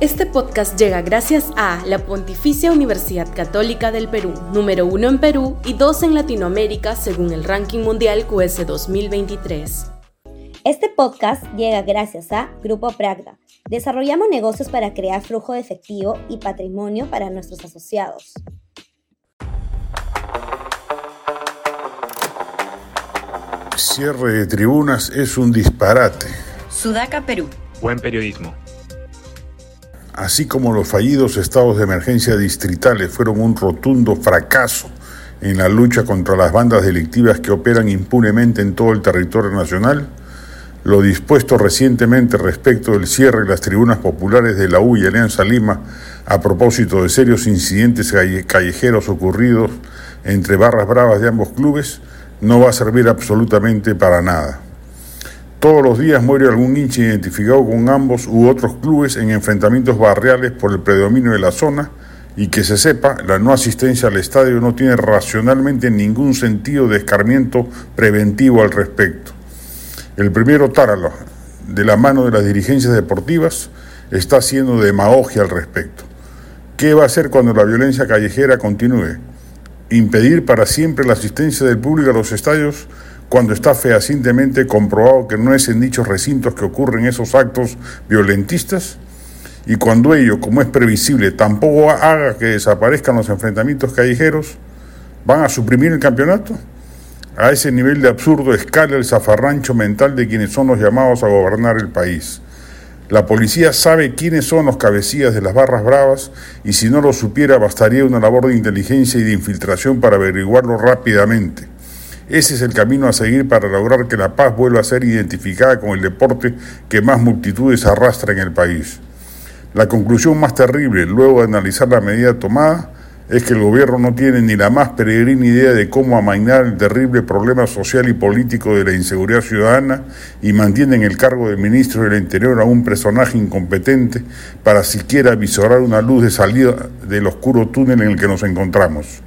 Este podcast llega gracias a la Pontificia Universidad Católica del Perú, número uno en Perú y dos en Latinoamérica según el ranking mundial QS 2023. Este podcast llega gracias a Grupo Pragda. Desarrollamos negocios para crear flujo de efectivo y patrimonio para nuestros asociados. Cierre de tribunas es un disparate. Sudaca, Perú. Buen periodismo así como los fallidos estados de emergencia distritales fueron un rotundo fracaso en la lucha contra las bandas delictivas que operan impunemente en todo el territorio nacional, lo dispuesto recientemente respecto del cierre de las tribunas populares de la U y Alianza Lima a propósito de serios incidentes callejeros ocurridos entre barras bravas de ambos clubes no va a servir absolutamente para nada. Todos los días muere algún hincha identificado con ambos u otros clubes en enfrentamientos barriales por el predominio de la zona y que se sepa, la no asistencia al estadio no tiene racionalmente ningún sentido de escarmiento preventivo al respecto. El primero Táralo, de la mano de las dirigencias deportivas, está haciendo demagogia al respecto. ¿Qué va a hacer cuando la violencia callejera continúe? ¿Impedir para siempre la asistencia del público a los estadios? Cuando está fehacientemente comprobado que no es en dichos recintos que ocurren esos actos violentistas, y cuando ello, como es previsible, tampoco haga que desaparezcan los enfrentamientos callejeros, ¿van a suprimir el campeonato? A ese nivel de absurdo escala el zafarrancho mental de quienes son los llamados a gobernar el país. La policía sabe quiénes son los cabecillas de las barras bravas y si no lo supiera bastaría una labor de inteligencia y de infiltración para averiguarlo rápidamente. Ese es el camino a seguir para lograr que la paz vuelva a ser identificada con el deporte que más multitudes arrastra en el país. La conclusión más terrible, luego de analizar la medida tomada, es que el gobierno no tiene ni la más peregrina idea de cómo amainar el terrible problema social y político de la inseguridad ciudadana y mantiene en el cargo de ministro del Interior a un personaje incompetente para siquiera visorar una luz de salida del oscuro túnel en el que nos encontramos.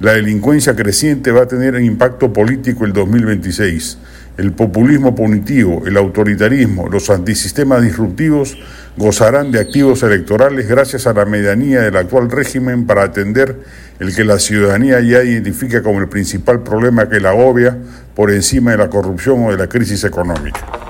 La delincuencia creciente va a tener un impacto político el 2026. El populismo punitivo, el autoritarismo, los antisistemas disruptivos gozarán de activos electorales gracias a la medianía del actual régimen para atender el que la ciudadanía ya identifica como el principal problema que la obvia por encima de la corrupción o de la crisis económica.